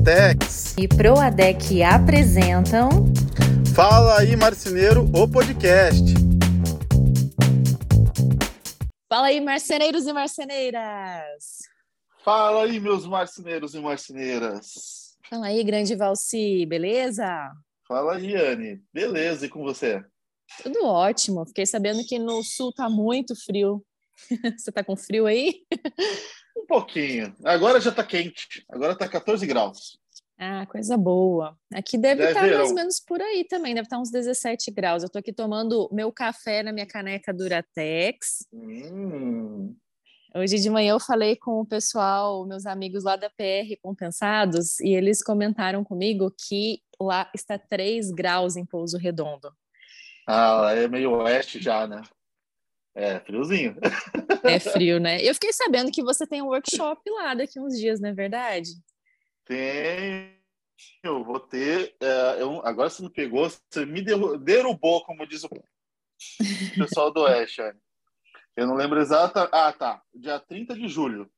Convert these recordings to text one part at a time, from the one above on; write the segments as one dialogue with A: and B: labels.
A: Duratex
B: e Proadec apresentam
A: Fala aí Marceneiro, o podcast.
B: Fala aí marceneiros e marceneiras.
A: Fala aí meus marceneiros e marceneiras.
B: Fala aí grande Valci, beleza?
A: Fala aí Anne, beleza e com você?
B: Tudo ótimo. Fiquei sabendo que no sul tá muito frio. Você tá com frio aí?
A: Um pouquinho. Agora já tá quente. Agora tá 14 graus.
B: Ah, coisa boa. Aqui deve estar tá mais ou menos por aí também, deve estar tá uns 17 graus. Eu tô aqui tomando meu café na minha caneca Duratex.
A: Hum.
B: Hoje de manhã eu falei com o pessoal, meus amigos lá da PR Compensados, e eles comentaram comigo que lá está 3 graus em Pouso Redondo.
A: Ah, é meio oeste já, né? É, friozinho.
B: É frio, né? Eu fiquei sabendo que você tem um workshop lá daqui uns dias, não é verdade?
A: Tenho, eu vou ter. É, eu, agora você me pegou, você me derrubou, como diz o pessoal do Oeste. Eu não lembro exata. Ah, tá. Dia 30 de julho.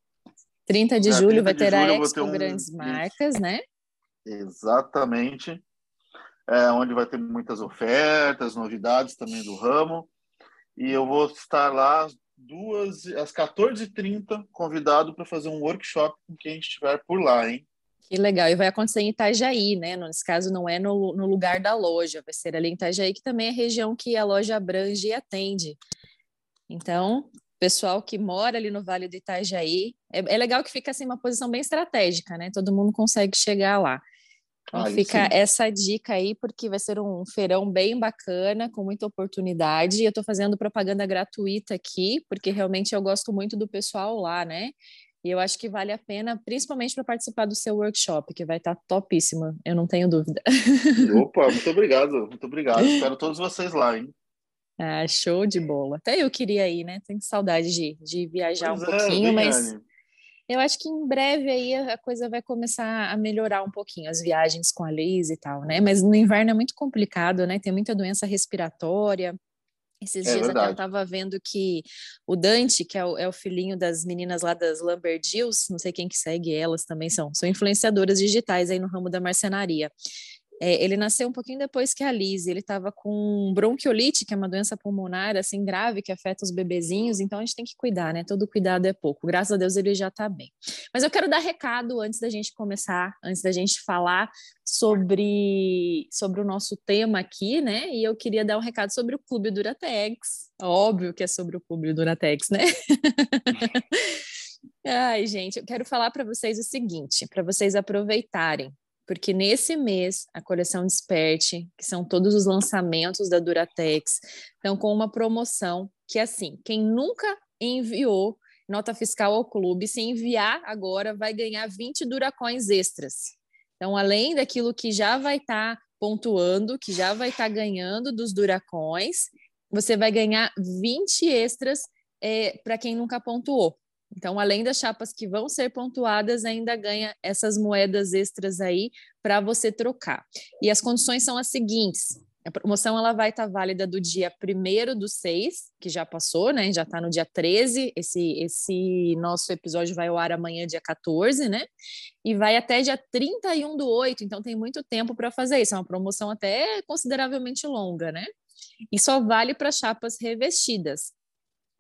B: 30 de Dia julho 30 vai ter a Expo um... Grandes Marcas, né?
A: Exatamente. É, onde vai ter muitas ofertas, novidades também do ramo. E eu vou estar lá duas, às 14h30, convidado para fazer um workshop com quem estiver por lá, hein?
B: Que legal. E vai acontecer em Itajaí, né? Nesse caso, não é no, no lugar da loja, vai ser ali em Itajaí, que também é região que a loja abrange e atende. Então, pessoal que mora ali no Vale do Itajaí, é, é legal que fica assim uma posição bem estratégica, né? Todo mundo consegue chegar lá. Então fica sim. essa dica aí, porque vai ser um feirão bem bacana, com muita oportunidade. Eu estou fazendo propaganda gratuita aqui, porque realmente eu gosto muito do pessoal lá, né? E eu acho que vale a pena, principalmente para participar do seu workshop, que vai estar tá topíssima, eu não tenho dúvida.
A: Opa, muito obrigado, muito obrigado. Espero todos vocês lá, hein?
B: Ah, show de bola. Até eu queria ir, né? Tenho saudade de, de viajar pois um é, pouquinho, mas eu acho que em breve aí a coisa vai começar a melhorar um pouquinho, as viagens com a Liz e tal, né? Mas no inverno é muito complicado, né? Tem muita doença respiratória. Esses é dias verdade. até eu estava vendo que o Dante, que é o, é o, filhinho das meninas lá das Lamberdills, não sei quem que segue elas também são, são influenciadoras digitais aí no ramo da marcenaria. É, ele nasceu um pouquinho depois que a Liz, ele estava com bronquiolite, que é uma doença pulmonar assim grave que afeta os bebezinhos, então a gente tem que cuidar, né? Todo cuidado é pouco. Graças a Deus ele já está bem. Mas eu quero dar recado antes da gente começar, antes da gente falar sobre, sobre o nosso tema aqui, né? E eu queria dar um recado sobre o Clube Duratex. Óbvio que é sobre o Clube Duratex, né? Ai, gente, eu quero falar para vocês o seguinte, para vocês aproveitarem porque nesse mês a coleção Desperte, que são todos os lançamentos da Duratex, estão com uma promoção que assim, quem nunca enviou nota fiscal ao clube, se enviar agora vai ganhar 20 Duracoins extras. Então, além daquilo que já vai estar tá pontuando, que já vai estar tá ganhando dos Duracoins, você vai ganhar 20 extras é, eh, para quem nunca pontuou. Então, além das chapas que vão ser pontuadas, ainda ganha essas moedas extras aí para você trocar. E as condições são as seguintes: a promoção ela vai estar tá válida do dia 1 do 6, que já passou, né? Já está no dia 13. Esse, esse nosso episódio vai ao ar amanhã, dia 14, né? E vai até dia 31 do 8, então tem muito tempo para fazer isso. É uma promoção até consideravelmente longa, né? E só vale para chapas revestidas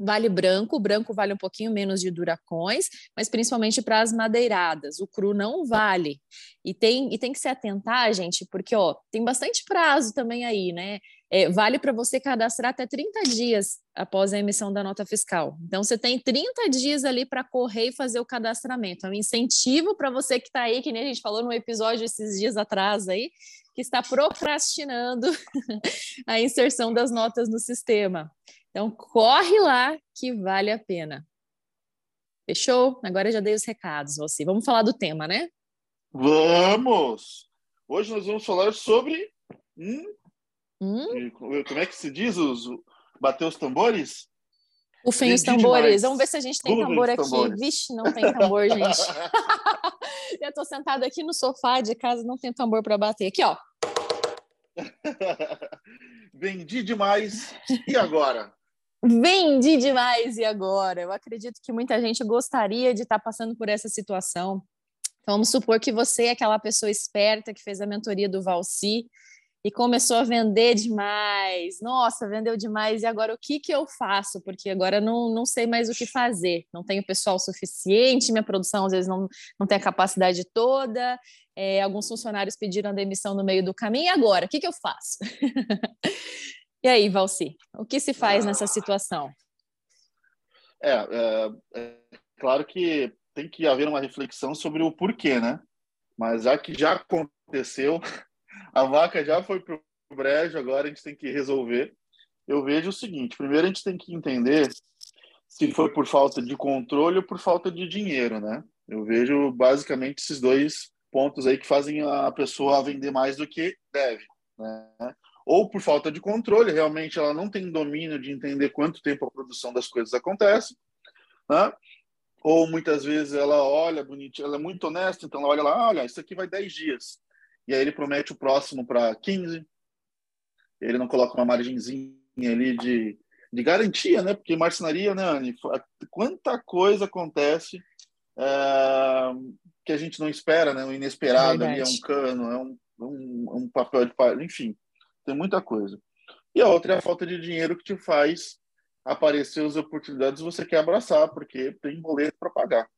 B: vale branco, o branco vale um pouquinho menos de duracões, mas principalmente para as madeiradas, o cru não vale. E tem, e tem que se atentar, gente, porque ó, tem bastante prazo também aí, né? É, vale para você cadastrar até 30 dias após a emissão da nota fiscal. Então, você tem 30 dias ali para correr e fazer o cadastramento. É um incentivo para você que está aí, que nem a gente falou no episódio esses dias atrás aí, que está procrastinando a inserção das notas no sistema. Então, corre lá que vale a pena. Fechou? Agora já dei os recados, você. Vamos falar do tema, né?
A: Vamos! Hoje nós vamos falar sobre. Hum? Hum? Como é que se diz? Os, bater os tambores?
B: Ufem os tambores. Demais. Vamos ver se a gente tem tambor aqui. Tambores. Vixe, não tem tambor, gente. Eu estou sentada aqui no sofá de casa, não tem tambor para bater. Aqui, ó.
A: Vendi demais. E agora?
B: Vendi demais e agora? Eu acredito que muita gente gostaria de estar passando por essa situação. Então, vamos supor que você é aquela pessoa esperta que fez a mentoria do Valci e começou a vender demais. Nossa, vendeu demais. E agora o que, que eu faço? Porque agora não, não sei mais o que fazer. Não tenho pessoal suficiente, minha produção às vezes não, não tem a capacidade toda. É, alguns funcionários pediram a demissão no meio do caminho. E agora? O que, que eu faço? e aí, Valci, o que se faz nessa situação?
A: É, é, é claro que tem que haver uma reflexão sobre o porquê, né? Mas já que já aconteceu, a vaca já foi para o brejo, agora a gente tem que resolver. Eu vejo o seguinte: primeiro a gente tem que entender se foi por falta de controle ou por falta de dinheiro, né? Eu vejo basicamente esses dois pontos aí que fazem a pessoa vender mais do que deve, né? Ou por falta de controle, realmente ela não tem domínio de entender quanto tempo a produção das coisas acontece, né? Ou muitas vezes ela olha bonitinha, ela é muito honesta, então ela olha lá, olha, isso aqui vai 10 dias e aí ele promete o próximo para 15. Ele não coloca uma margenzinha ali de, de garantia, né? Porque marcenaria, né, Anne? Quanta coisa acontece é, que a gente não espera, né? O inesperado ali é um cano, é um, um, um papel de enfim, tem muita coisa. E a outra é a falta de dinheiro que te faz aparecer as oportunidades você quer abraçar, porque tem boleto para pagar.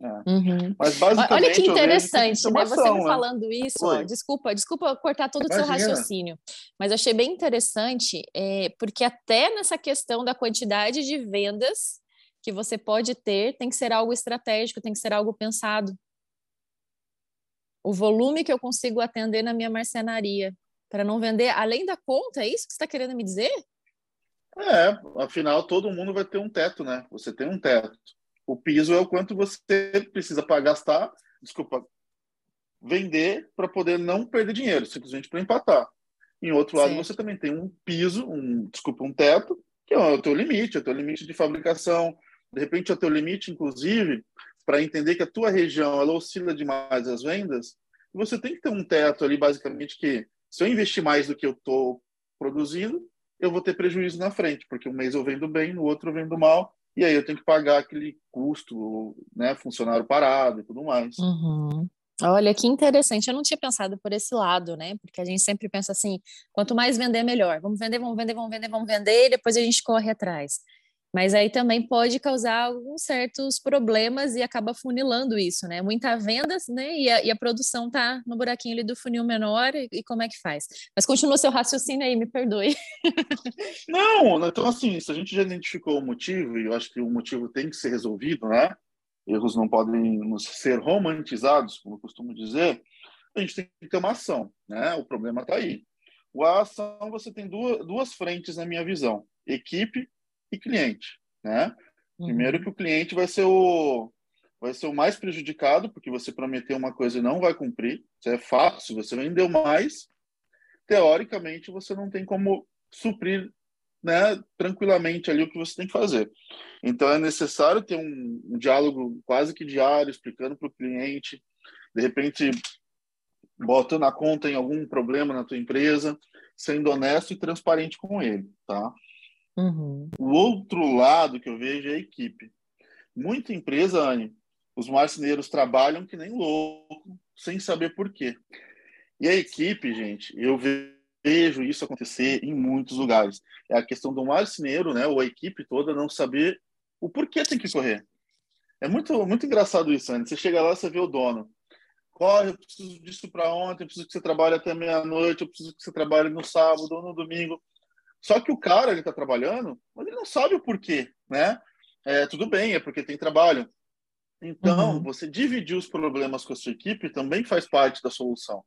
B: É. Uhum. Mas basicamente, Olha que interessante, né? Você me né? falando isso, ó, desculpa, desculpa cortar todo o seu raciocínio, mas eu achei bem interessante, é, porque até nessa questão da quantidade de vendas que você pode ter, tem que ser algo estratégico, tem que ser algo pensado. O volume que eu consigo atender na minha marcenaria, para não vender além da conta, é isso que você está querendo me dizer?
A: É, afinal, todo mundo vai ter um teto, né? Você tem um teto. O piso é o quanto você precisa para gastar, desculpa, vender para poder não perder dinheiro, simplesmente para empatar. Em outro lado, Sim. você também tem um piso, um, desculpa, um teto, que é o teu limite, é o teu limite de fabricação. De repente, é o teu limite, inclusive, para entender que a tua região ela oscila demais as vendas, você tem que ter um teto ali, basicamente, que se eu investir mais do que eu estou produzindo, eu vou ter prejuízo na frente, porque um mês eu vendo bem, no outro eu vendo mal, e aí eu tenho que pagar aquele custo, né, funcionário parado e tudo mais.
B: Uhum. Olha que interessante, eu não tinha pensado por esse lado, né? Porque a gente sempre pensa assim: quanto mais vender, melhor. Vamos vender, vamos vender, vamos vender, vamos vender, e depois a gente corre atrás. Mas aí também pode causar alguns certos problemas e acaba funilando isso, né? Muita venda, né? E a, e a produção tá no buraquinho ali do funil menor, e, e, como é que faz? Mas continua seu raciocínio aí, me perdoe.
A: Não, então assim, se a gente já identificou o motivo, e eu acho que o motivo tem que ser resolvido, né? Erros não podem ser romantizados, como eu costumo dizer, a gente tem que ter uma ação, né? O problema está aí. A ação, você tem duas, duas frentes na minha visão. Equipe e cliente, né? Uhum. Primeiro que o cliente vai ser o vai ser o mais prejudicado porque você prometeu uma coisa e não vai cumprir. Isso é fácil. você vendeu mais, teoricamente você não tem como suprir, né, tranquilamente ali o que você tem que fazer. Então é necessário ter um, um diálogo quase que diário explicando para o cliente, de repente botando a conta em algum problema na tua empresa, sendo honesto e transparente com ele, tá?
B: Uhum.
A: O outro lado que eu vejo é a equipe. Muita empresa, Anne, os marceneiros trabalham que nem louco, sem saber por quê. E a equipe, gente, eu vejo isso acontecer em muitos lugares. É a questão do marceneiro, né, ou a equipe toda não saber o porquê tem que correr. É muito, muito engraçado isso, Anne. Você chega lá, você vê o dono. Corre, eu preciso disso para ontem, eu preciso que você trabalhe até meia-noite, eu preciso que você trabalhe no sábado ou no domingo. Só que o cara ele está trabalhando, mas ele não sabe o porquê, né? É, tudo bem, é porque tem trabalho. Então, uhum. você dividir os problemas com a sua equipe também faz parte da solução.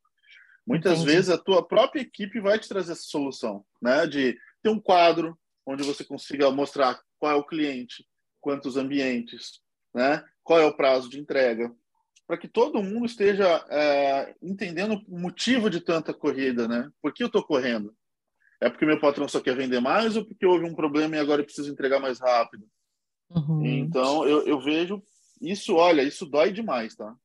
A: Muitas Entendi. vezes a tua própria equipe vai te trazer essa solução, né? De ter um quadro onde você consiga mostrar qual é o cliente, quantos ambientes, né? Qual é o prazo de entrega, para que todo mundo esteja é, entendendo o motivo de tanta corrida, né? Por que eu estou correndo? É porque meu patrão só quer vender mais ou porque houve um problema e agora eu preciso entregar mais rápido? Uhum. Então, eu, eu vejo isso, olha, isso dói demais, tá?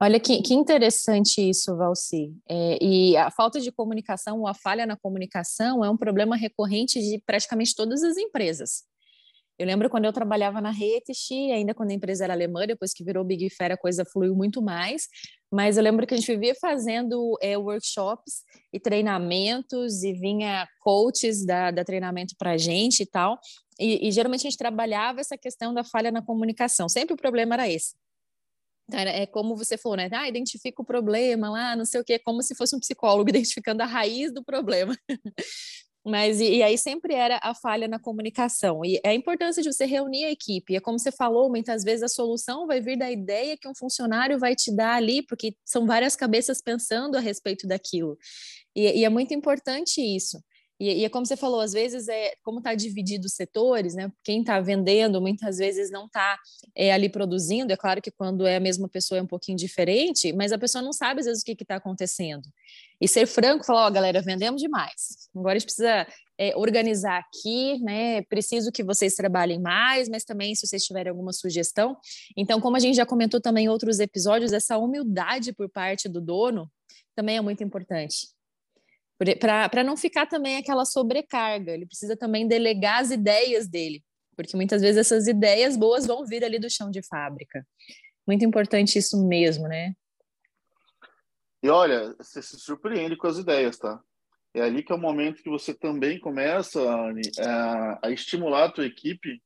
B: Olha que, que interessante isso, Valci. É, e a falta de comunicação, ou a falha na comunicação, é um problema recorrente de praticamente todas as empresas. Eu lembro quando eu trabalhava na Retisch, ainda quando a empresa era alemã, depois que virou Big Fair, a coisa fluiu muito mais. Mas eu lembro que a gente vivia fazendo é, workshops e treinamentos, e vinha coaches da, da treinamento para a gente e tal. E, e geralmente a gente trabalhava essa questão da falha na comunicação. Sempre o problema era esse. Então, é como você falou, né? Ah, identifica o problema lá, não sei o quê, como se fosse um psicólogo identificando a raiz do problema. Mas e, e, aí sempre era a falha na comunicação. E é a importância de você reunir a equipe. É como você falou, muitas vezes a solução vai vir da ideia que um funcionário vai te dar ali, porque são várias cabeças pensando a respeito daquilo. E, e é muito importante isso. E, e, é como você falou, às vezes é como está dividido os setores, né? Quem está vendendo muitas vezes não está é, ali produzindo. É claro que quando é a mesma pessoa é um pouquinho diferente, mas a pessoa não sabe às vezes o que está acontecendo. E ser franco, falar, ó, oh, galera, vendemos demais. Agora a gente precisa é, organizar aqui, né? Preciso que vocês trabalhem mais, mas também se vocês tiverem alguma sugestão. Então, como a gente já comentou também em outros episódios, essa humildade por parte do dono também é muito importante para não ficar também aquela sobrecarga. Ele precisa também delegar as ideias dele, porque muitas vezes essas ideias boas vão vir ali do chão de fábrica. Muito importante isso mesmo, né?
A: E olha, você se surpreende com as ideias, tá? É ali que é o momento que você também começa, Anne, a, a estimular a tua equipe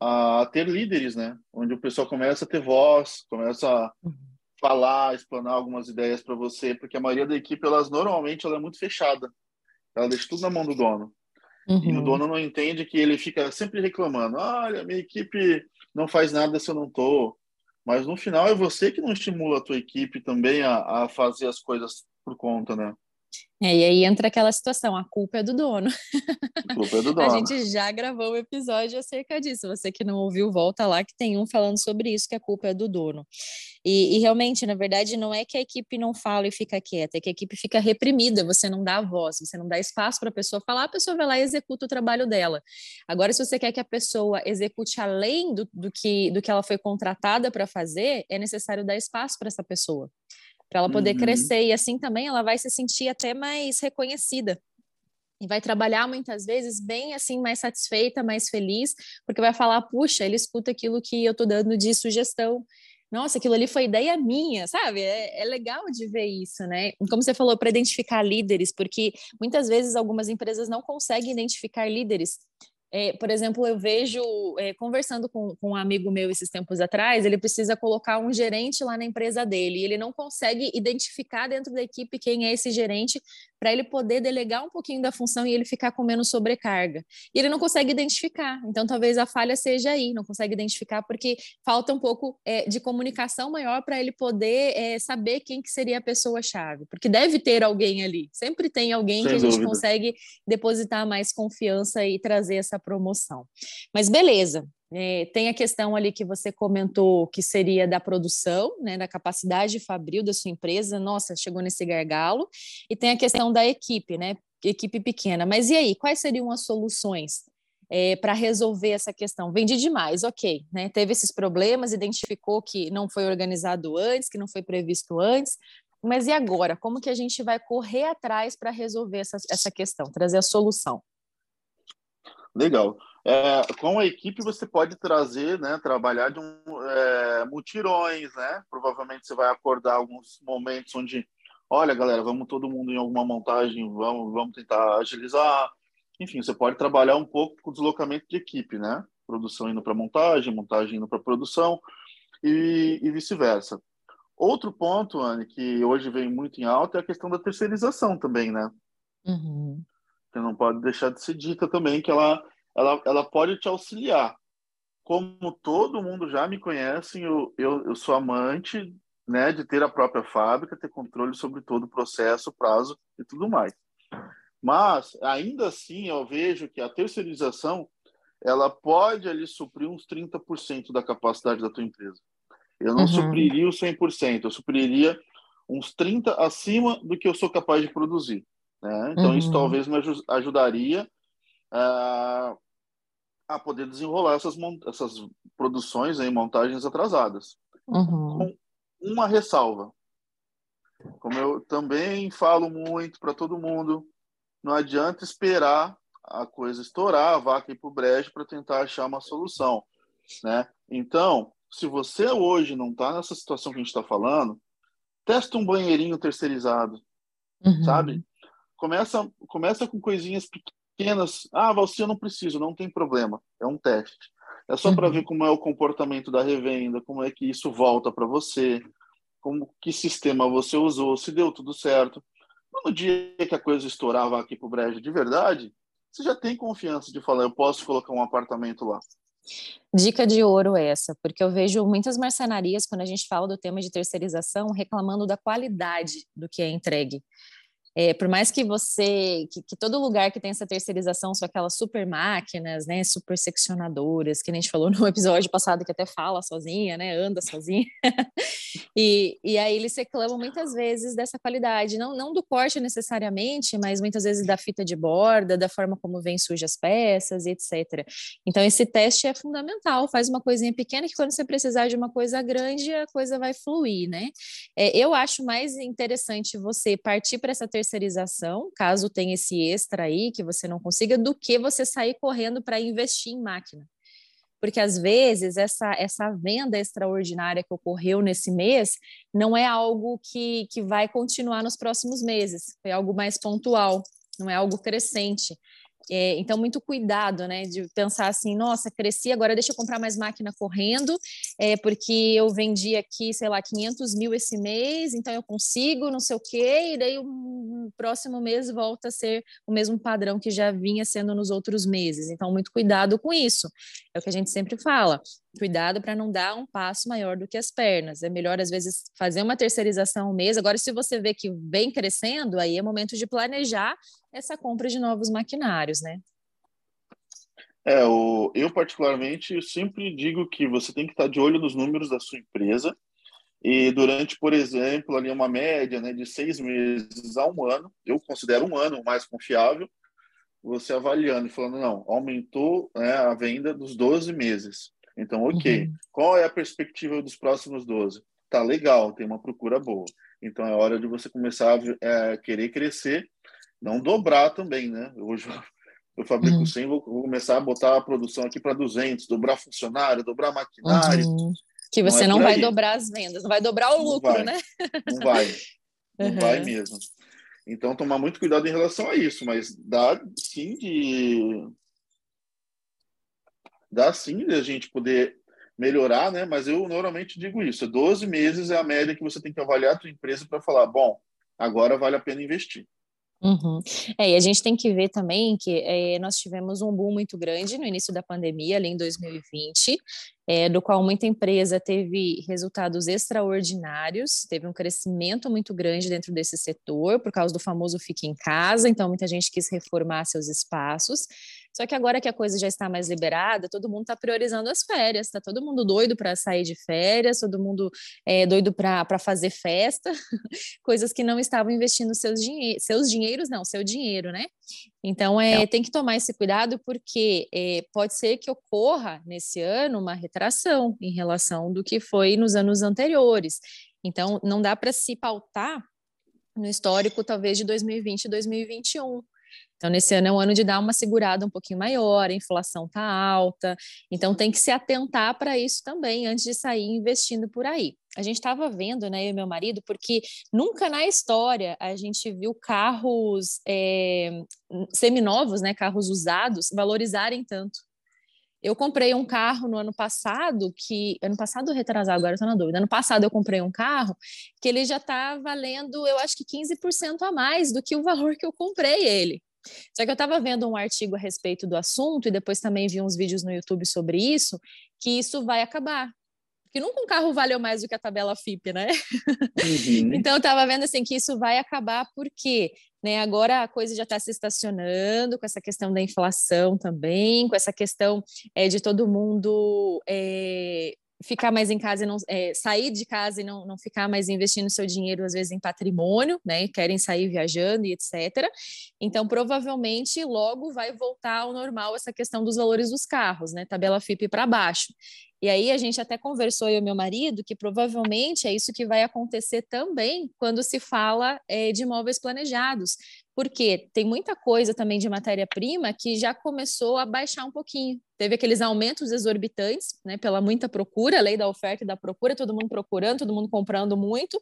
A: a ter líderes, né? Onde o pessoal começa a ter voz, começa a, uhum falar, explanar algumas ideias para você, porque a maioria da equipe, elas normalmente ela é muito fechada. Ela deixa tudo na mão do dono. Uhum. E o uhum. dono não entende que ele fica sempre reclamando: olha, minha equipe não faz nada se eu não tô. Mas no final é você que não estimula a tua equipe também a, a fazer as coisas por conta, né?
B: É, e aí entra aquela situação, a culpa é do dono.
A: A culpa é do dono.
B: a gente já gravou um episódio acerca disso. Você que não ouviu, volta lá que tem um falando sobre isso, que a culpa é do dono. E, e, realmente, na verdade, não é que a equipe não fala e fica quieta, é que a equipe fica reprimida, você não dá voz, você não dá espaço para a pessoa falar, a pessoa vai lá e executa o trabalho dela. Agora, se você quer que a pessoa execute além do, do que, do que ela foi contratada para fazer, é necessário dar espaço para essa pessoa para ela poder uhum. crescer e assim também ela vai se sentir até mais reconhecida e vai trabalhar muitas vezes bem assim mais satisfeita, mais feliz, porque vai falar, puxa, ele escuta aquilo que eu estou dando de sugestão. Nossa, aquilo ali foi ideia minha, sabe? É, é legal de ver isso, né? Como você falou, para identificar líderes, porque muitas vezes algumas empresas não conseguem identificar líderes é, por exemplo, eu vejo, é, conversando com, com, um amigo meu esses tempos atrás, ele precisa colocar um gerente lá na empresa dele, e ele não consegue identificar dentro da equipe quem é esse gerente para ele poder delegar um pouquinho da função e ele ficar com menos sobrecarga. E ele não consegue identificar, então talvez a falha seja aí, não consegue identificar porque falta um pouco é, de comunicação maior para ele poder é, saber quem que seria a pessoa-chave, porque deve ter alguém ali, sempre tem alguém Sem que a gente dúvida. consegue depositar mais confiança e trazer essa promoção. Mas beleza, é, tem a questão ali que você comentou que seria da produção, né, da capacidade fabril da sua empresa. Nossa, chegou nesse gargalo. E tem a questão da equipe, né? Equipe pequena. Mas e aí, quais seriam as soluções é, para resolver essa questão? Vendi demais, ok, né? Teve esses problemas, identificou que não foi organizado antes, que não foi previsto antes. Mas e agora? Como que a gente vai correr atrás para resolver essa, essa questão, trazer a solução?
A: Legal. É, com a equipe você pode trazer, né, trabalhar de um, é, mutirões, né? Provavelmente você vai acordar alguns momentos onde, olha, galera, vamos todo mundo em alguma montagem, vamos, vamos tentar agilizar. Enfim, você pode trabalhar um pouco com o deslocamento de equipe, né? Produção indo para montagem, montagem indo para produção e, e vice-versa. Outro ponto, Anne, que hoje vem muito em alta é a questão da terceirização também, né? Uhum. Você não pode deixar de ser dita também que ela ela, ela pode te auxiliar. Como todo mundo já me conhece, eu, eu, eu sou amante né, de ter a própria fábrica, ter controle sobre todo o processo, prazo e tudo mais. Mas, ainda assim, eu vejo que a terceirização ela pode ali suprir uns 30% da capacidade da tua empresa. Eu não uhum. supriria os 100%, eu supriria uns 30% acima do que eu sou capaz de produzir. Né? Então, uhum. isso talvez me ajudaria uh, a poder desenrolar essas, essas produções em montagens atrasadas. Uhum. Com uma ressalva. Como eu também falo muito para todo mundo, não adianta esperar a coisa estourar, a vaca ir para o brejo para tentar achar uma solução, né? Então, se você hoje não está nessa situação que a gente está falando, testa um banheirinho terceirizado, uhum. sabe? Começa, começa com coisinhas pequenas. Ah, você eu não preciso, não tem problema. É um teste. É só uhum. para ver como é o comportamento da revenda, como é que isso volta para você, como que sistema você usou, se deu tudo certo. No dia que a coisa estourava aqui para o brejo de verdade, você já tem confiança de falar, eu posso colocar um apartamento lá.
B: Dica de ouro essa, porque eu vejo muitas marcenarias, quando a gente fala do tema de terceirização, reclamando da qualidade do que é entregue. É, por mais que você, que, que, todo lugar que tem essa terceirização são aquelas super máquinas, né, super seccionadoras, que a gente falou no episódio passado que até fala sozinha, né, anda sozinha, e, e aí eles reclamam muitas vezes dessa qualidade, não, não do corte necessariamente, mas muitas vezes da fita de borda, da forma como vem sujas as peças, etc. Então esse teste é fundamental, faz uma coisinha pequena que quando você precisar de uma coisa grande, a coisa vai fluir, né? É, eu acho mais interessante você partir para essa terceirização terceirização, caso tenha esse extra aí que você não consiga, do que você sair correndo para investir em máquina. Porque às vezes essa, essa venda extraordinária que ocorreu nesse mês não é algo que, que vai continuar nos próximos meses, foi algo mais pontual, não é algo crescente. É, então, muito cuidado, né, de pensar assim, nossa, cresci, agora deixa eu comprar mais máquina correndo, é, porque eu vendi aqui, sei lá, 500 mil esse mês, então eu consigo, não sei o quê, e daí o próximo mês volta a ser o mesmo padrão que já vinha sendo nos outros meses. Então, muito cuidado com isso. É o que a gente sempre fala. Cuidado para não dar um passo maior do que as pernas. É melhor, às vezes, fazer uma terceirização um mês. Agora, se você vê que vem crescendo, aí é momento de planejar essa compra de novos maquinários, né?
A: É, o, eu particularmente sempre digo que você tem que estar de olho nos números da sua empresa e durante, por exemplo, ali uma média né, de seis meses a um ano, eu considero um ano mais confiável, você avaliando e falando, não, aumentou né, a venda dos 12 meses. Então, ok. Uhum. Qual é a perspectiva dos próximos 12? Tá legal, tem uma procura boa. Então, é hora de você começar a é, querer crescer não dobrar também, né? Hoje eu fabrico uhum. 100, vou, vou, começar a botar a produção aqui para 200, dobrar funcionário, dobrar maquinário.
B: Uhum. Que você não, é não vai dobrar as vendas, não vai dobrar o lucro,
A: não
B: né?
A: Não vai, não uhum. vai mesmo. Então, tomar muito cuidado em relação a isso, mas dá sim de. Dá sim de a gente poder melhorar, né? Mas eu normalmente digo isso: 12 meses é a média que você tem que avaliar a tua empresa para falar, bom, agora vale a pena investir.
B: Uhum. É, e a gente tem que ver também que é, nós tivemos um boom muito grande no início da pandemia, ali em 2020, é, do qual muita empresa teve resultados extraordinários, teve um crescimento muito grande dentro desse setor, por causa do famoso fique em casa, então muita gente quis reformar seus espaços. Só que agora que a coisa já está mais liberada, todo mundo está priorizando as férias, está todo mundo doido para sair de férias, todo mundo é, doido para fazer festa, coisas que não estavam investindo seus, dinhe seus dinheiros, não, seu dinheiro, né? Então, é, tem que tomar esse cuidado, porque é, pode ser que ocorra nesse ano uma retração em relação do que foi nos anos anteriores. Então, não dá para se pautar no histórico, talvez, de 2020 e 2021. Então, nesse ano é um ano de dar uma segurada um pouquinho maior, a inflação está alta, então tem que se atentar para isso também antes de sair investindo por aí. A gente estava vendo, né, eu e meu marido, porque nunca na história a gente viu carros é, seminovos, né, carros usados, valorizarem tanto. Eu comprei um carro no ano passado, que. Ano passado ou retrasado, agora estou na dúvida. Ano passado eu comprei um carro que ele já está valendo, eu acho que 15% a mais do que o valor que eu comprei ele. Só que eu estava vendo um artigo a respeito do assunto e depois também vi uns vídeos no YouTube sobre isso, que isso vai acabar. Que nunca um carro valeu mais do que a tabela FIP, né? Uhum. então eu estava vendo assim que isso vai acabar porque né, agora a coisa já está se estacionando com essa questão da inflação também, com essa questão é, de todo mundo é, ficar mais em casa e não é, sair de casa e não, não ficar mais investindo seu dinheiro às vezes em patrimônio, né? Querem sair viajando e etc. Então provavelmente logo vai voltar ao normal essa questão dos valores dos carros, né? Tabela FIP para baixo. E aí a gente até conversou eu e meu marido que provavelmente é isso que vai acontecer também quando se fala é, de imóveis planejados, porque tem muita coisa também de matéria-prima que já começou a baixar um pouquinho. Teve aqueles aumentos exorbitantes, né, pela muita procura, lei da oferta e da procura, todo mundo procurando, todo mundo comprando muito.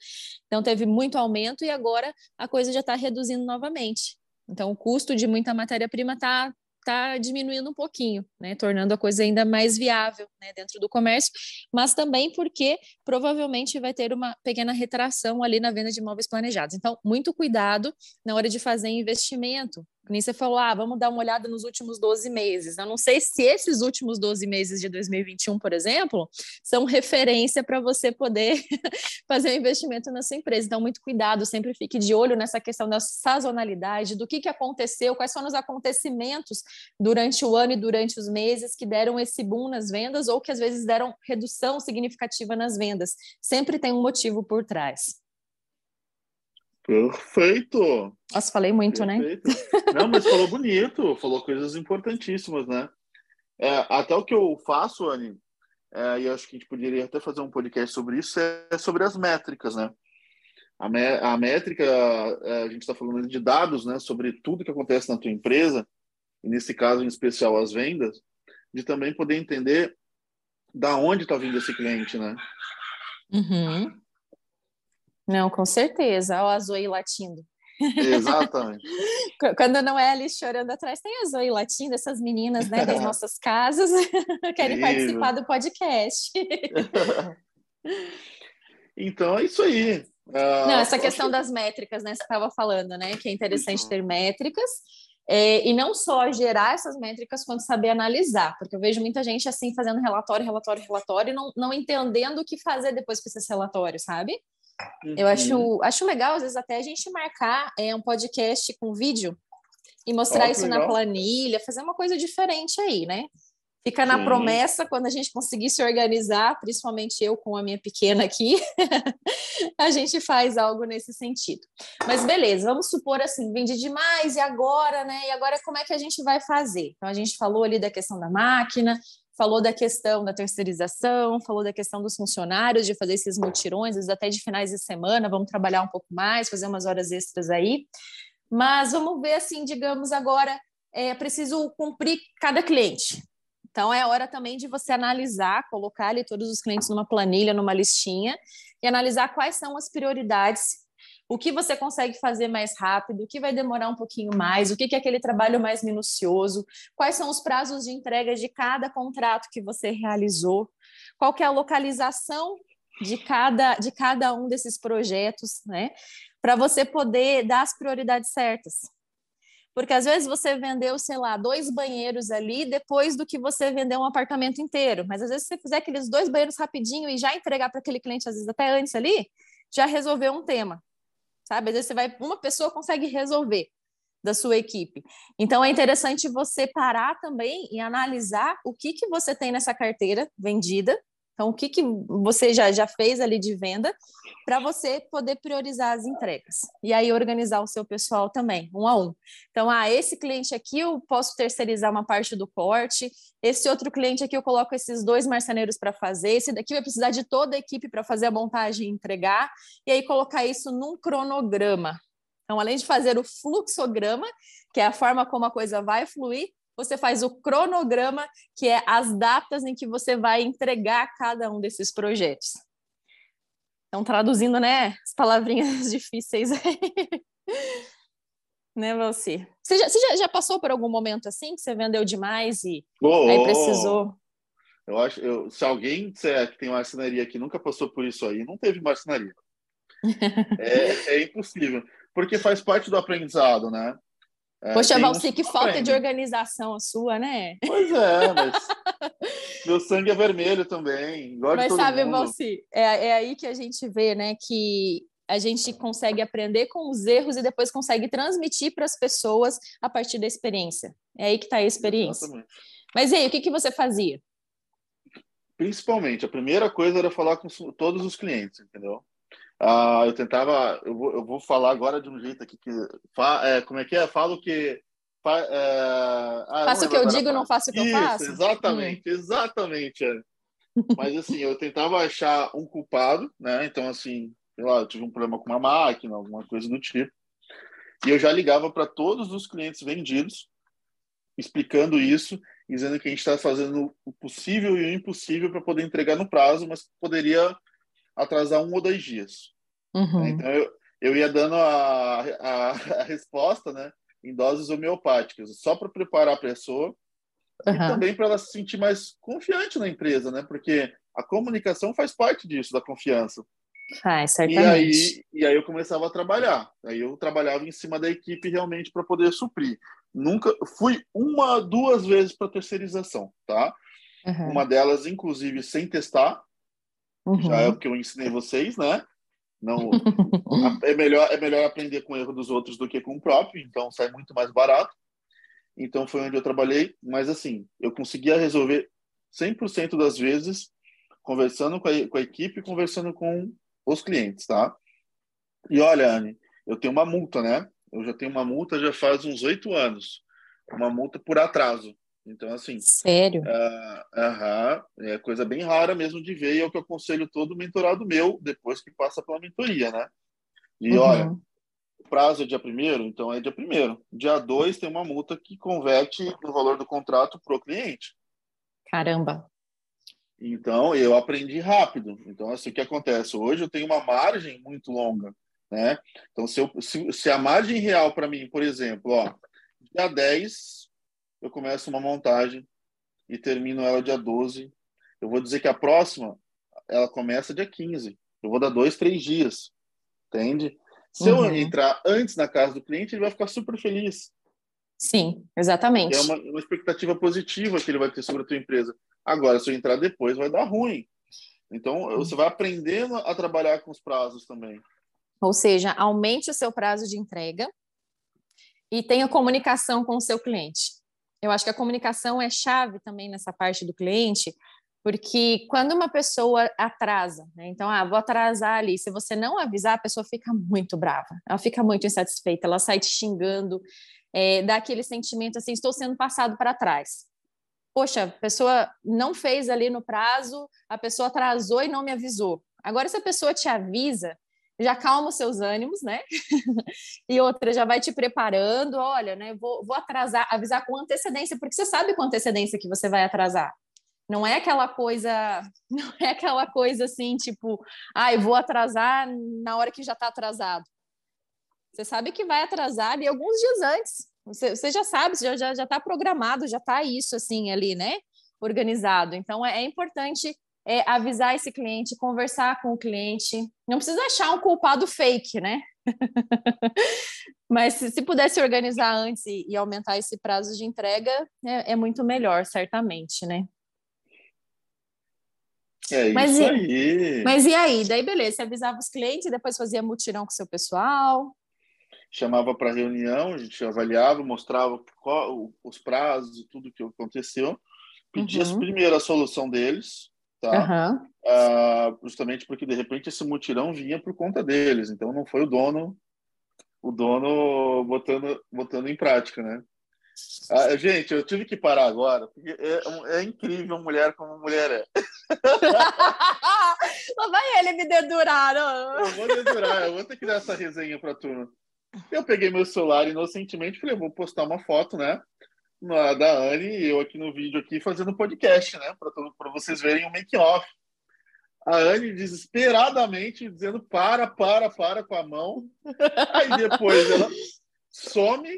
B: Então teve muito aumento e agora a coisa já está reduzindo novamente. Então o custo de muita matéria-prima está está diminuindo um pouquinho, né, tornando a coisa ainda mais viável né, dentro do comércio, mas também porque provavelmente vai ter uma pequena retração ali na venda de imóveis planejados. Então, muito cuidado na hora de fazer investimento, nem você falou, ah, vamos dar uma olhada nos últimos 12 meses. Eu não sei se esses últimos 12 meses de 2021, por exemplo, são referência para você poder fazer um investimento na sua empresa. Então, muito cuidado, sempre fique de olho nessa questão da sazonalidade, do que, que aconteceu, quais foram os acontecimentos durante o ano e durante os meses que deram esse boom nas vendas ou que às vezes deram redução significativa nas vendas. Sempre tem um motivo por trás.
A: Perfeito!
B: Nossa, falei muito, né? Perfeito.
A: né? Não, mas falou bonito, falou coisas importantíssimas, né? É, até o que eu faço, Anne, é, e acho que a gente poderia até fazer um podcast sobre isso, é sobre as métricas, né? A, me, a métrica, é, a gente está falando de dados, né? Sobre tudo que acontece na tua empresa, e nesse caso em especial as vendas, de também poder entender da onde está vindo esse cliente, né?
B: Uhum. Não, com certeza. Olha a Zoe latindo.
A: Exatamente.
B: Quando não é ali chorando atrás, tem a Zoe latindo, essas meninas né, das nossas casas querem isso. participar do podcast.
A: então é isso aí.
B: Uh, não, essa questão das métricas, né? Você estava falando, né? Que é interessante isso. ter métricas. É, e não só gerar essas métricas, quanto saber analisar, porque eu vejo muita gente assim fazendo relatório, relatório, relatório, e não, não entendendo o que fazer depois com esses relatórios, sabe? Uhum. Eu acho, uhum. acho legal, às vezes, até a gente marcar é, um podcast com vídeo e mostrar oh, isso legal. na planilha, fazer uma coisa diferente aí, né? Fica na Sim. promessa quando a gente conseguir se organizar, principalmente eu com a minha pequena aqui, a gente faz algo nesse sentido. Mas beleza, vamos supor assim, vendi demais e agora, né? E agora como é que a gente vai fazer? Então a gente falou ali da questão da máquina, falou da questão da terceirização, falou da questão dos funcionários, de fazer esses mutirões, até de finais de semana, vamos trabalhar um pouco mais, fazer umas horas extras aí. Mas vamos ver assim, digamos agora, é preciso cumprir cada cliente. Então é hora também de você analisar, colocar ali todos os clientes numa planilha, numa listinha e analisar quais são as prioridades o que você consegue fazer mais rápido, o que vai demorar um pouquinho mais, o que é aquele trabalho mais minucioso, quais são os prazos de entrega de cada contrato que você realizou, qual é a localização de cada, de cada um desses projetos, né? Para você poder dar as prioridades certas. Porque às vezes você vendeu, sei lá, dois banheiros ali depois do que você vendeu um apartamento inteiro. Mas às vezes se você fizer aqueles dois banheiros rapidinho e já entregar para aquele cliente, às vezes até antes ali, já resolveu um tema sabe? Às vezes você vai, uma pessoa consegue resolver da sua equipe. Então é interessante você parar também e analisar o que que você tem nessa carteira vendida então, o que, que você já, já fez ali de venda para você poder priorizar as entregas? E aí, organizar o seu pessoal também, um a um. Então, ah, esse cliente aqui eu posso terceirizar uma parte do corte, esse outro cliente aqui eu coloco esses dois marceneiros para fazer, esse daqui vai precisar de toda a equipe para fazer a montagem e entregar, e aí colocar isso num cronograma. Então, além de fazer o fluxograma, que é a forma como a coisa vai fluir, você faz o cronograma, que é as datas em que você vai entregar cada um desses projetos. Então, traduzindo, né, as palavrinhas difíceis aí. né, você? Você, já, você já, já, passou por algum momento assim, que você vendeu demais e oh, aí precisou...
A: Eu acho, eu, se alguém disser que tem marcenaria que nunca passou por isso aí, não teve marcenaria. é, é impossível, porque faz parte do aprendizado, né?
B: É, Poxa, Valci, que falta de organização a sua, né?
A: Pois é, mas meu sangue é vermelho também.
B: Mas sabe, Valci, é, é aí que a gente vê, né, que a gente consegue aprender com os erros e depois consegue transmitir para as pessoas a partir da experiência. É aí que está a experiência. Exatamente. Mas e aí, o que, que você fazia?
A: Principalmente, a primeira coisa era falar com todos os clientes, entendeu? Ah, eu tentava, eu vou, eu vou falar agora de um jeito aqui que, fa, é, como é que é? Falo que fa,
B: é, ah, faço o que eu digo, não faço o que
A: Isso,
B: eu faço.
A: Exatamente, hum. exatamente. É. Mas assim, eu tentava achar um culpado, né? Então assim, sei lá, eu tive um problema com uma máquina, alguma coisa do tipo. E eu já ligava para todos os clientes vendidos, explicando isso, dizendo que a gente está fazendo o possível e o impossível para poder entregar no prazo, mas poderia atrasar um ou dois dias. Uhum. Então eu, eu ia dando a, a, a, resposta, né, em doses homeopáticas, só para preparar a pessoa uhum. e também para ela se sentir mais confiante na empresa, né, porque a comunicação faz parte disso, da confiança.
B: Faz, certamente.
A: E aí, e aí eu começava a trabalhar. Aí eu trabalhava em cima da equipe realmente para poder suprir. Nunca fui uma, duas vezes para terceirização, tá? Uhum. Uma delas, inclusive, sem testar, Uhum. Já é o que eu ensinei vocês, né? Não, é melhor é melhor aprender com o erro dos outros do que com o próprio, então sai muito mais barato. Então foi onde eu trabalhei, mas assim, eu conseguia resolver 100% das vezes conversando com a, com a equipe, conversando com os clientes, tá? E olha, Anne, eu tenho uma multa, né? Eu já tenho uma multa já faz uns oito anos, uma multa por atraso. Então, assim.
B: Sério?
A: Uh, é coisa bem rara mesmo de ver, e é o que eu aconselho todo mentorado meu depois que passa pela mentoria, né? E uhum. olha, o prazo é dia primeiro, então é dia primeiro. Dia dois tem uma multa que converte o valor do contrato para o cliente.
B: Caramba!
A: Então, eu aprendi rápido. Então, assim, o que acontece? Hoje eu tenho uma margem muito longa, né? Então, se, eu, se, se a margem real para mim, por exemplo, ó, dia 10 eu começo uma montagem e termino ela dia 12. Eu vou dizer que a próxima, ela começa dia 15. Eu vou dar dois, três dias. Entende? Se uhum. eu entrar antes na casa do cliente, ele vai ficar super feliz.
B: Sim, exatamente.
A: É uma, uma expectativa positiva que ele vai ter sobre a tua empresa. Agora, se eu entrar depois, vai dar ruim. Então, uhum. você vai aprendendo a trabalhar com os prazos também.
B: Ou seja, aumente o seu prazo de entrega e tenha comunicação com o seu cliente. Eu acho que a comunicação é chave também nessa parte do cliente, porque quando uma pessoa atrasa, né? então, ah, vou atrasar ali, se você não avisar, a pessoa fica muito brava, ela fica muito insatisfeita, ela sai te xingando, é, dá aquele sentimento assim, estou sendo passado para trás. Poxa, a pessoa não fez ali no prazo, a pessoa atrasou e não me avisou. Agora, se a pessoa te avisa, já calma os seus ânimos, né? e outra, já vai te preparando, olha, né? Vou, vou atrasar, avisar com antecedência, porque você sabe com antecedência que você vai atrasar. Não é aquela coisa, não é aquela coisa assim, tipo, ah, eu vou atrasar na hora que já está atrasado. Você sabe que vai atrasar ali alguns dias antes. Você, você já sabe, já está já, já tá programado, já está isso assim ali, né? Organizado. Então é, é importante é, avisar esse cliente, conversar com o cliente. Não precisa achar um culpado fake, né? Mas se, se, pudesse organizar antes e, e, aumentar esse prazo de entrega, é, é muito melhor, certamente, né?
A: É mas isso e, aí.
B: Mas e aí? Daí, beleza, você avisava os clientes e depois fazia mutirão com o seu pessoal?
A: Chamava para reunião, a gente avaliava, mostrava qual, os prazos e tudo que aconteceu. Pedia uhum. primeiro a solução deles, tá? Uhum. Uh, justamente porque de repente esse mutirão vinha por conta deles, então não foi o dono, o dono botando, botando em prática, né? Ah, gente, eu tive que parar agora, porque é, é incrível mulher como mulher é.
B: Lá vai ele me dedurar. Não?
A: Eu vou dedurar, eu vou ter que dar essa resenha para turma. Eu peguei meu celular inocentemente falei, vou postar uma foto, né? Na, da Anne e eu aqui no vídeo aqui fazendo podcast, né? Para vocês verem o make-off. A Anne desesperadamente dizendo para, para, para com a mão. Aí depois ela some,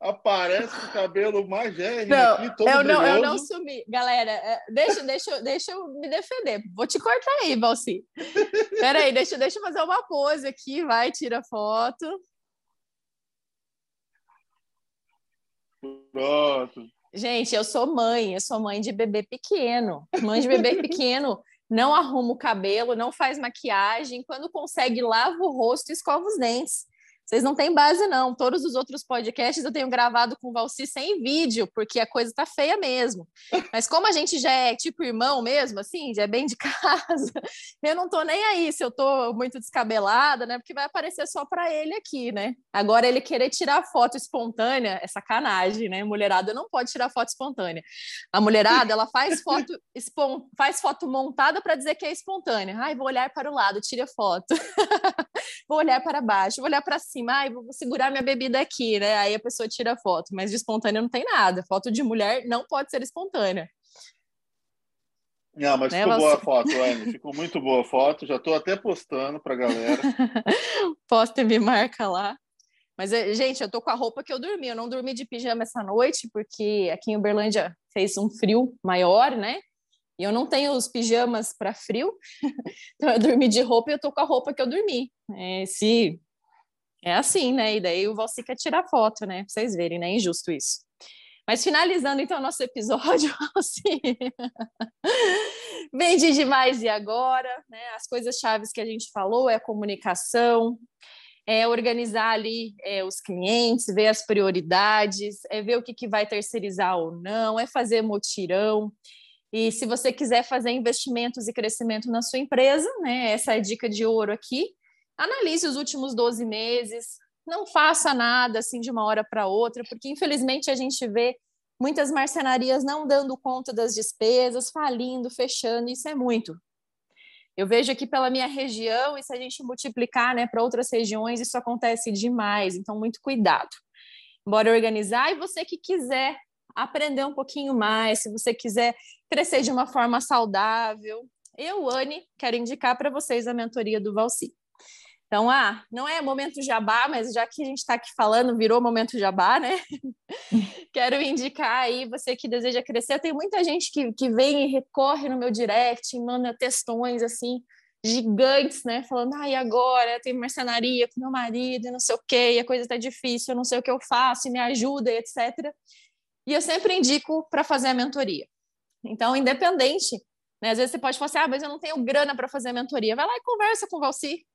A: aparece com o cabelo magérrimo
B: não, aqui, todo eu não, eu não sumi. Galera, é, deixa, deixa, deixa eu me defender. Vou te cortar aí, Valci. Peraí, deixa, deixa eu fazer uma pose aqui. Vai, tira foto.
A: Pronto.
B: Gente, eu sou mãe, eu sou mãe de bebê pequeno. Mãe de bebê pequeno não arruma o cabelo, não faz maquiagem, quando consegue lava o rosto e escova os dentes. Vocês não têm base, não. Todos os outros podcasts eu tenho gravado com o Valci sem vídeo, porque a coisa tá feia mesmo. Mas como a gente já é tipo irmão mesmo, assim, já é bem de casa, eu não tô nem aí se eu tô muito descabelada, né? Porque vai aparecer só para ele aqui, né? Agora ele querer tirar foto espontânea é sacanagem, né? Mulherada não pode tirar foto espontânea. A mulherada, ela faz foto, espon... faz foto montada para dizer que é espontânea. Ai, vou olhar para o lado, tira foto. vou olhar para baixo, vou olhar para cima, ai, vou segurar minha bebida aqui, né? Aí a pessoa tira foto, mas de espontânea não tem nada. Foto de mulher não pode ser espontânea.
A: Não, mas né, ficou boa a foto, Anne. Ficou muito boa a foto. Já estou até postando para a galera.
B: Posta e me marca lá. Mas, eh, gente, eu tô com a roupa que eu dormi. Eu não dormi de pijama essa noite, porque aqui em Uberlândia fez um frio maior, né? E eu não tenho os pijamas para frio, então eu dormi de roupa e eu tô com a roupa que eu dormi. É, se é assim, né? E daí o Valci quer tirar foto, né? Pra vocês verem, né? É injusto isso. Mas finalizando então nosso episódio, assim, vendi demais e agora, né? As coisas chaves que a gente falou é a comunicação, é organizar ali é, os clientes, ver as prioridades, é ver o que, que vai terceirizar ou não, é fazer motirão. E se você quiser fazer investimentos e crescimento na sua empresa, né, essa é a dica de ouro aqui. Analise os últimos 12 meses, não faça nada assim de uma hora para outra, porque infelizmente a gente vê muitas marcenarias não dando conta das despesas, falindo, fechando, isso é muito. Eu vejo aqui pela minha região, e se a gente multiplicar né, para outras regiões, isso acontece demais, então muito cuidado. Bora organizar, e você que quiser aprender um pouquinho mais, se você quiser crescer de uma forma saudável, eu, Anne, quero indicar para vocês a mentoria do Valci. Então, ah, não é momento jabá, mas já que a gente está aqui falando, virou momento jabá, né? Quero indicar aí, você que deseja crescer. Tem muita gente que, que vem e recorre no meu direct, manda textões assim, gigantes, né? Falando, ah, e agora? Tem mercenaria com meu marido, não sei o quê, e a coisa está difícil, eu não sei o que eu faço, me ajuda, etc. E eu sempre indico para fazer a mentoria. Então, independente, né? Às vezes você pode falar assim, ah, mas eu não tenho grana para fazer a mentoria. Vai lá e conversa com o Valci.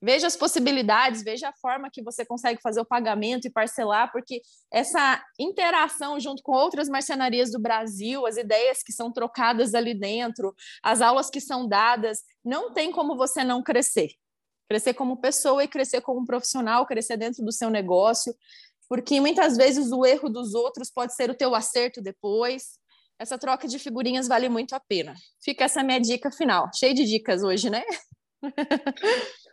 B: Veja as possibilidades, veja a forma que você consegue fazer o pagamento e parcelar, porque essa interação junto com outras marcenarias do Brasil, as ideias que são trocadas ali dentro, as aulas que são dadas, não tem como você não crescer. Crescer como pessoa e crescer como profissional, crescer dentro do seu negócio, porque muitas vezes o erro dos outros pode ser o teu acerto depois. Essa troca de figurinhas vale muito a pena. Fica essa minha dica final. Cheio de dicas hoje, né?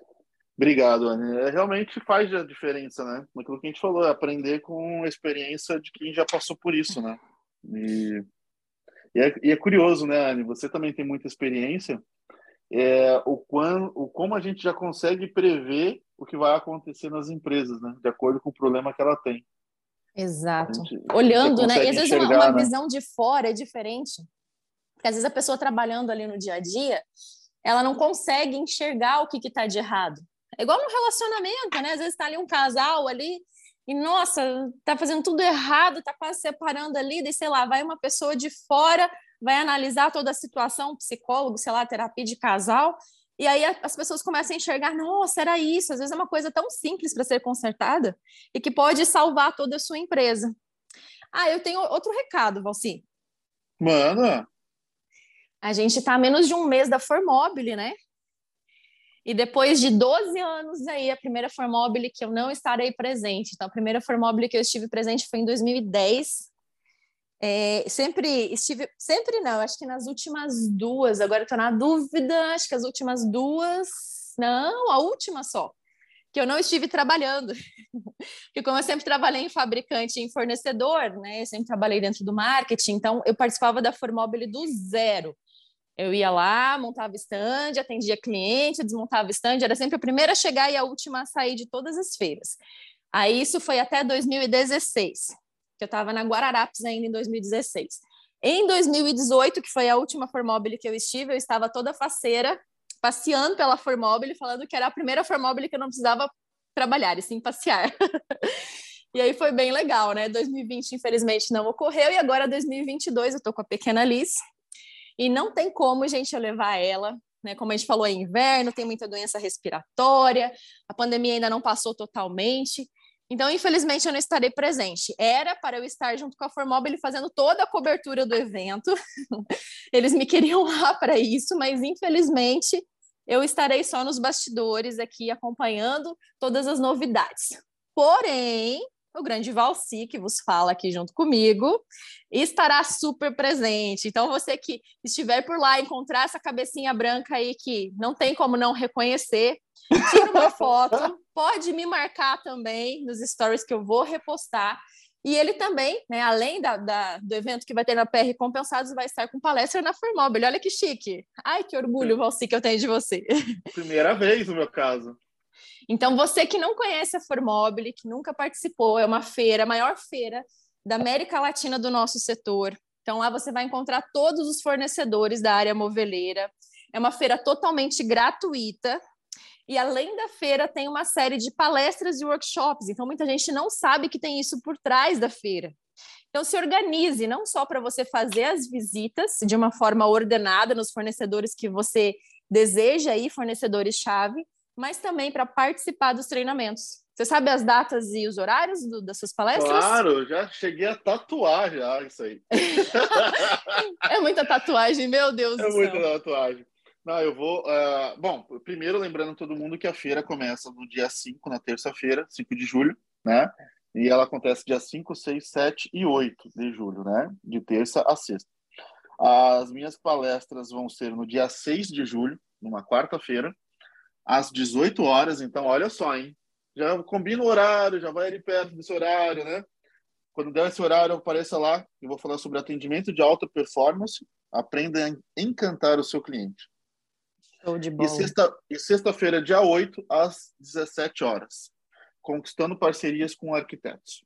A: Obrigado, Anne. É, realmente faz a diferença, né? Aquilo que a gente falou, é aprender com a experiência de quem já passou por isso, né? E, e, é, e é, curioso, né, Anne? Você também tem muita experiência. É, o, quando, o como a gente já consegue prever o que vai acontecer nas empresas, né? De acordo com o problema que ela tem.
B: Exato. Gente, Olhando, né? E às vezes uma, uma né? visão de fora é diferente. Porque às vezes a pessoa trabalhando ali no dia a dia, ela não consegue enxergar o que está de errado. É igual no relacionamento, né? Às vezes está ali um casal ali e, nossa, tá fazendo tudo errado, tá quase separando ali, daí, sei lá, vai uma pessoa de fora, vai analisar toda a situação, psicólogo, sei lá, terapia de casal, e aí as pessoas começam a enxergar, nossa, era isso, às vezes é uma coisa tão simples para ser consertada e que pode salvar toda a sua empresa. Ah, eu tenho outro recado, Valci.
A: Manda.
B: A gente está a menos de um mês da Formobile, né? E depois de 12 anos aí, a primeira Formobile que eu não estarei presente. Então, a primeira Formobile que eu estive presente foi em 2010. É, sempre estive, sempre não, acho que nas últimas duas, agora estou na dúvida, acho que as últimas duas, não, a última só, que eu não estive trabalhando. Porque como eu sempre trabalhei em fabricante e em fornecedor, né, eu sempre trabalhei dentro do marketing, então eu participava da Formobile do zero. Eu ia lá, montava stand, atendia cliente, desmontava stand, era sempre a primeira a chegar e a última a sair de todas as feiras. Aí isso foi até 2016, que eu estava na Guararapes ainda em 2016. Em 2018, que foi a última Formobile que eu estive, eu estava toda faceira, passeando pela Formobile, falando que era a primeira Formobile que eu não precisava trabalhar, e sim passear. e aí foi bem legal, né? 2020, infelizmente, não ocorreu, e agora 2022 eu estou com a pequena Liz, e não tem como, gente, eu levar ela né? Como a gente falou, é inverno, tem muita doença respiratória, a pandemia ainda não passou totalmente. Então, infelizmente, eu não estarei presente. Era para eu estar junto com a Formobile fazendo toda a cobertura do evento. Eles me queriam lá para isso, mas infelizmente eu estarei só nos bastidores aqui acompanhando todas as novidades. Porém, o grande Valci, que vos fala aqui junto comigo, estará super presente. Então, você que estiver por lá, encontrar essa cabecinha branca aí que não tem como não reconhecer, tira uma foto, pode me marcar também nos stories que eu vou repostar. E ele também, né, além da, da, do evento que vai ter na PR Compensados, vai estar com palestra na Formobile. Olha que chique. Ai, que orgulho, Valci, que eu tenho de você.
A: Primeira vez no meu caso.
B: Então, você que não conhece a Formobile, que nunca participou, é uma feira, a maior feira da América Latina do nosso setor. Então, lá você vai encontrar todos os fornecedores da área moveleira. É uma feira totalmente gratuita. E além da feira, tem uma série de palestras e workshops. Então, muita gente não sabe que tem isso por trás da feira. Então, se organize não só para você fazer as visitas de uma forma ordenada nos fornecedores que você deseja aí, fornecedores-chave, mas também para participar dos treinamentos. Você sabe as datas e os horários do, das suas palestras?
A: Claro, já cheguei a tatuar já isso aí.
B: é muita tatuagem, meu Deus
A: é
B: do céu.
A: É muita tatuagem. Não, eu vou. Uh, bom, primeiro lembrando todo mundo que a feira começa no dia 5, na terça-feira, 5 de julho, né? E ela acontece dia 5, 6, 7 e 8 de julho, né? De terça a sexta. As minhas palestras vão ser no dia 6 de julho, numa quarta-feira, às 18 horas. Então, olha só, hein? Já combina o horário, já vai ali perto desse horário, né? Quando der esse horário, apareça lá. Eu vou falar sobre atendimento de alta performance. Aprenda a encantar o seu cliente.
B: Show de bola.
A: E sexta-feira, sexta dia 8, às 17 horas. Conquistando parcerias com arquitetos.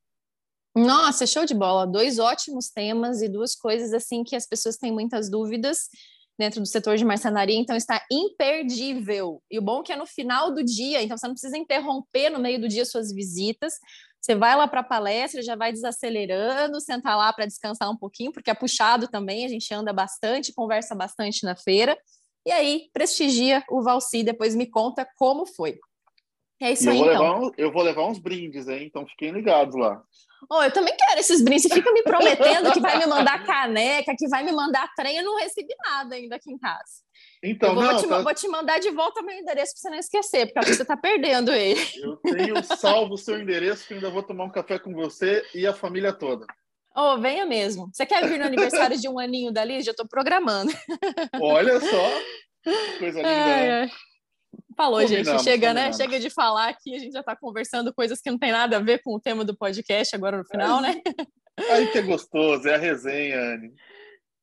B: Nossa, show de bola. Dois ótimos temas e duas coisas assim que as pessoas têm muitas dúvidas dentro do setor de marcenaria, então está imperdível. E o bom é que é no final do dia, então você não precisa interromper no meio do dia suas visitas. Você vai lá para a palestra, já vai desacelerando, sentar lá para descansar um pouquinho, porque é puxado também, a gente anda bastante, conversa bastante na feira. E aí, prestigia o Valci, depois me conta como foi. É isso
A: e
B: aí,
A: eu
B: então.
A: Um, eu vou levar uns brindes, hein? Então fiquem ligados lá.
B: Oh, eu também quero esses brindes. Você fica me prometendo que vai me mandar caneca, que vai me mandar trem. Eu não recebi nada ainda aqui em casa.
A: Então,
B: eu vou,
A: não,
B: te,
A: tá...
B: vou te mandar de volta meu endereço para você não esquecer, porque você está perdendo ele.
A: Eu tenho salvo o seu endereço, que ainda vou tomar um café com você e a família toda.
B: Oh, venha mesmo. Você quer vir no aniversário de um aninho da Liz? Já estou programando.
A: Olha só, coisa linda. Ai, ai.
B: Falou, combinamos, gente. Chega, né? Chega de falar que a gente já está conversando coisas que não tem nada a ver com o tema do podcast agora no final, né?
A: Aí que é gostoso, é a resenha, Anne.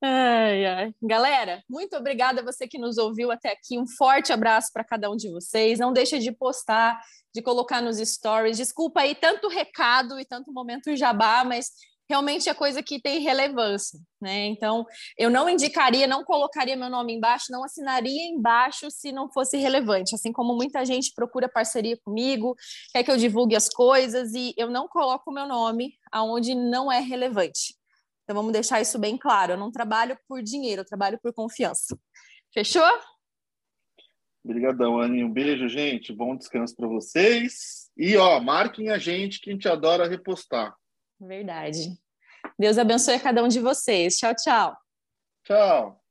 B: Ai, ai. Galera, muito obrigada a você que nos ouviu até aqui. Um forte abraço para cada um de vocês. Não deixa de postar, de colocar nos stories. Desculpa aí tanto recado e tanto momento jabá, mas realmente é coisa que tem relevância, né? Então, eu não indicaria, não colocaria meu nome embaixo, não assinaria embaixo se não fosse relevante. Assim como muita gente procura parceria comigo, quer que eu divulgue as coisas e eu não coloco meu nome aonde não é relevante. Então, vamos deixar isso bem claro. Eu não trabalho por dinheiro, eu trabalho por confiança. Fechou?
A: Obrigadão, Anny. Um beijo, gente. Bom descanso para vocês. E, ó, marquem a gente que a gente adora repostar.
B: Verdade. Deus abençoe a cada um de vocês. Tchau, tchau.
A: Tchau.